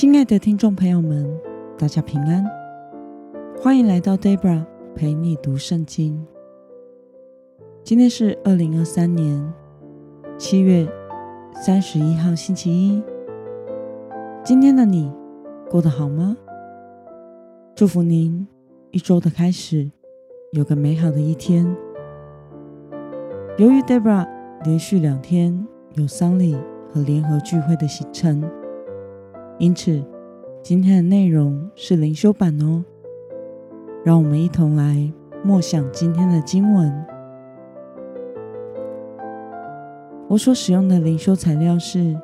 亲爱的听众朋友们，大家平安，欢迎来到 Debra 陪你读圣经。今天是二零二三年七月三十一号，星期一。今天的你过得好吗？祝福您一周的开始有个美好的一天。由于 Debra 连续两天有丧礼和联合聚会的行程。因此，今天的内容是灵修版哦。让我们一同来默想今天的经文。我所使用的灵修材料是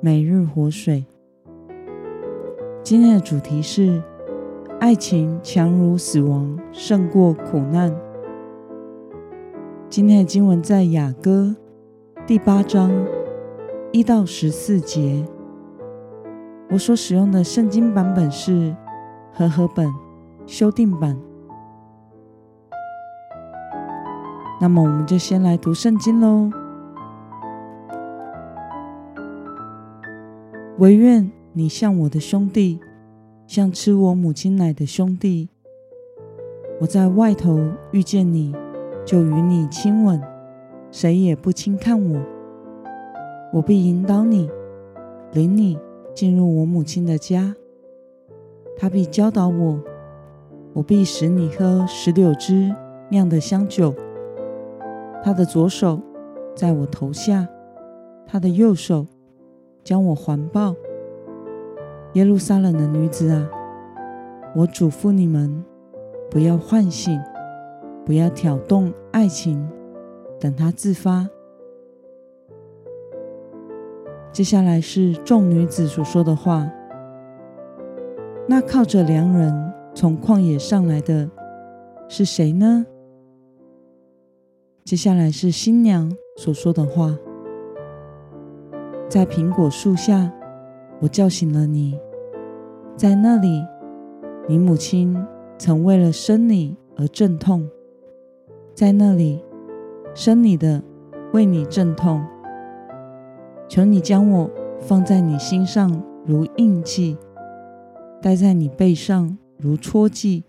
每日活水。今天的主题是：爱情强如死亡，胜过苦难。今天的经文在雅歌第八章一到十四节。我所使用的圣经版本是和合本修订版。那么，我们就先来读圣经喽。惟愿你像我的兄弟，像吃我母亲奶的兄弟。我在外头遇见你，就与你亲吻，谁也不轻看我。我必引导你，领你。进入我母亲的家，她必教导我，我必使你喝石榴汁酿的香酒。她的左手在我头下，她的右手将我环抱。耶路撒冷的女子啊，我嘱咐你们，不要唤醒，不要挑动爱情，等它自发。接下来是众女子所说的话。那靠着良人从旷野上来的是谁呢？接下来是新娘所说的话。在苹果树下，我叫醒了你，在那里，你母亲曾为了生你而阵痛，在那里，生你的为你阵痛。求你将我放在你心上如印记，戴在你背上如戳记，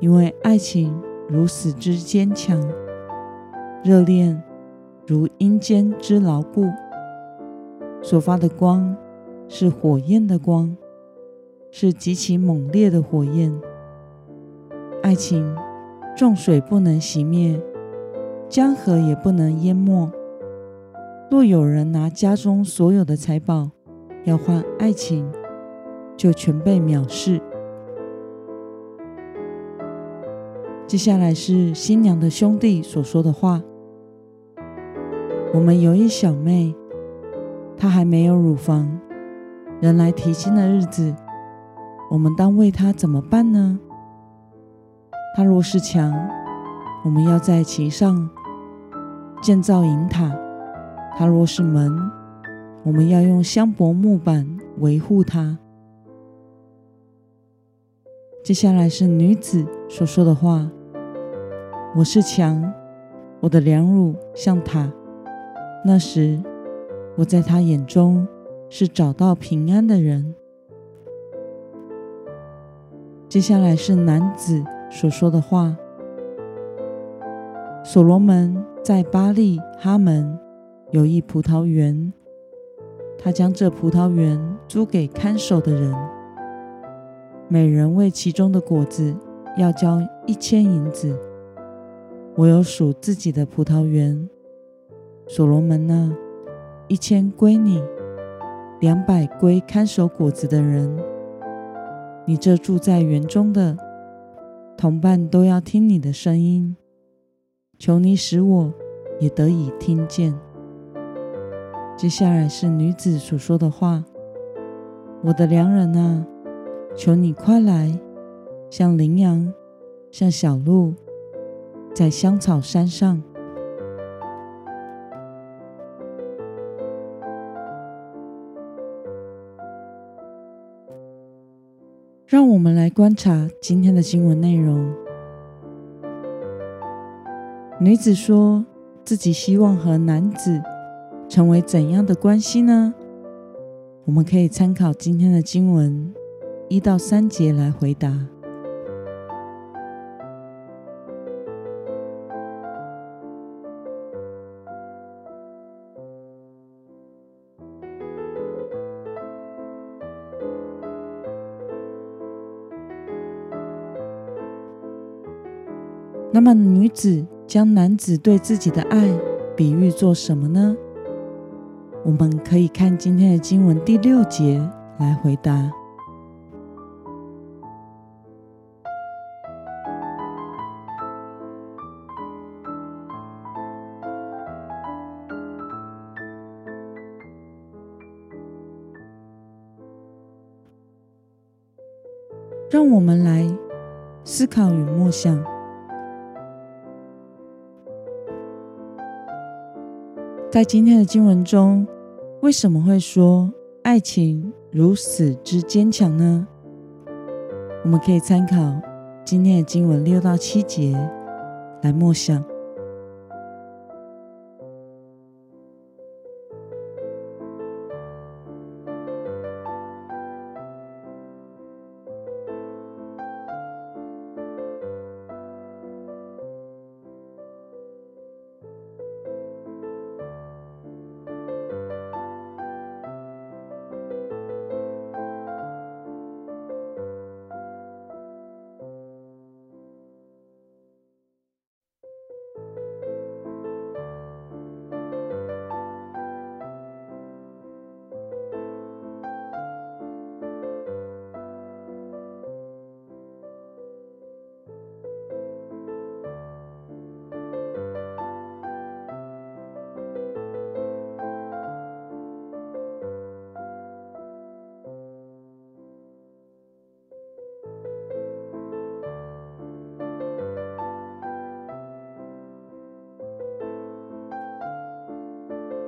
因为爱情如死之坚强，热恋如阴间之牢固。所发的光是火焰的光，是极其猛烈的火焰。爱情，众水不能熄灭，江河也不能淹没。若有人拿家中所有的财宝要换爱情，就全被藐视。接下来是新娘的兄弟所说的话：我们有一小妹，她还没有乳房，人来提亲的日子，我们当为她怎么办呢？她若是强，我们要在其上建造营塔。他若是门，我们要用香柏木板维护它。接下来是女子所说的话：“我是墙，我的梁乳像塔。那时，我在他眼中是找到平安的人。”接下来是男子所说的话：“所罗门在巴利哈门。”有一葡萄园，他将这葡萄园租给看守的人，每人为其中的果子要交一千银子。我有属自己的葡萄园，所罗门呢，一千归你，两百归看守果子的人。你这住在园中的同伴都要听你的声音，求你使我也得以听见。接下来是女子所说的话：“我的良人啊，求你快来，像羚羊，像小鹿，在香草山上。”让我们来观察今天的经文内容。女子说自己希望和男子。成为怎样的关系呢？我们可以参考今天的经文一到三节来回答。那么，女子将男子对自己的爱比喻作什么呢？我们可以看今天的经文第六节来回答。让我们来思考与默想。在今天的经文中，为什么会说爱情如此之坚强呢？我们可以参考今天的经文六到七节来默想。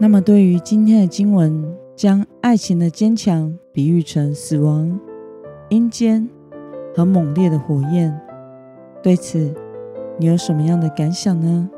那么，对于今天的经文，将爱情的坚强比喻成死亡、阴间和猛烈的火焰，对此你有什么样的感想呢？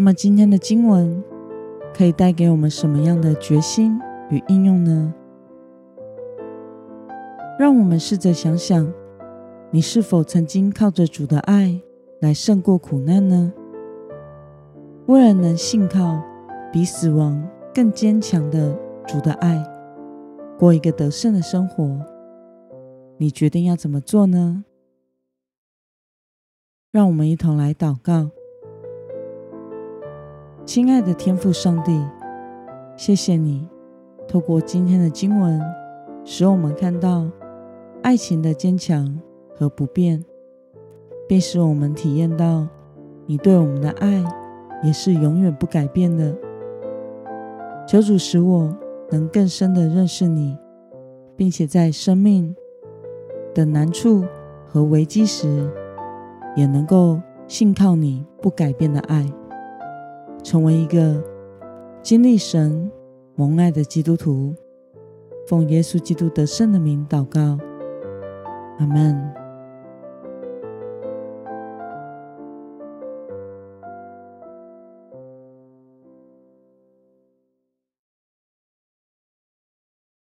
那么今天的经文可以带给我们什么样的决心与应用呢？让我们试着想想，你是否曾经靠着主的爱来胜过苦难呢？为了能信靠比死亡更坚强的主的爱，过一个得胜的生活，你决定要怎么做呢？让我们一同来祷告。亲爱的天父上帝，谢谢你透过今天的经文，使我们看到爱情的坚强和不变，并使我们体验到你对我们的爱也是永远不改变的。求主使我能更深的认识你，并且在生命的难处和危机时，也能够信靠你不改变的爱。成为一个经历神蒙爱的基督徒，奉耶稣基督得胜的名祷告，阿门。